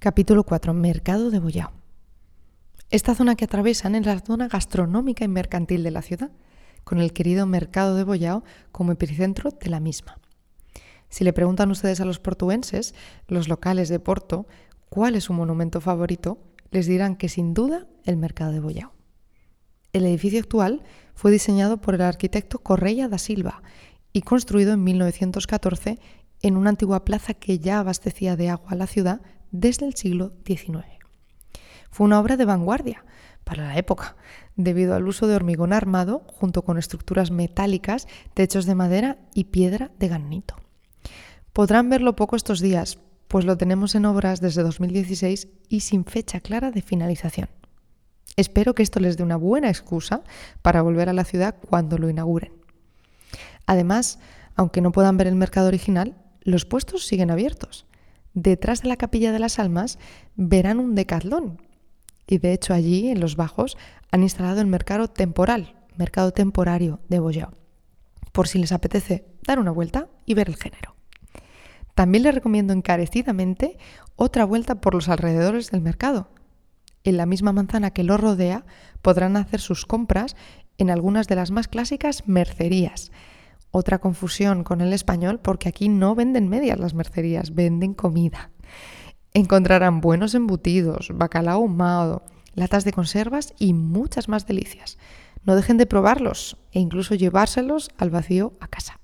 Capítulo 4. Mercado de Bollao. Esta zona que atraviesan es la zona gastronómica y mercantil de la ciudad, con el querido Mercado de Bollao como epicentro de la misma. Si le preguntan ustedes a los portuenses, los locales de Porto, cuál es su monumento favorito, les dirán que sin duda el Mercado de Bollao. El edificio actual fue diseñado por el arquitecto Correia da Silva y construido en 1914 en una antigua plaza que ya abastecía de agua a la ciudad desde el siglo XIX. Fue una obra de vanguardia para la época, debido al uso de hormigón armado junto con estructuras metálicas, techos de madera y piedra de granito. Podrán verlo poco estos días, pues lo tenemos en obras desde 2016 y sin fecha clara de finalización. Espero que esto les dé una buena excusa para volver a la ciudad cuando lo inauguren. Además, aunque no puedan ver el mercado original, los puestos siguen abiertos. Detrás de la Capilla de las Almas verán un decatlón. Y de hecho allí, en los bajos, han instalado el mercado temporal, mercado temporario de Boyao, por si les apetece dar una vuelta y ver el género. También les recomiendo encarecidamente otra vuelta por los alrededores del mercado. En la misma manzana que lo rodea podrán hacer sus compras en algunas de las más clásicas mercerías, otra confusión con el español porque aquí no venden medias las mercerías, venden comida. Encontrarán buenos embutidos, bacalao ahumado, latas de conservas y muchas más delicias. No dejen de probarlos e incluso llevárselos al vacío a casa.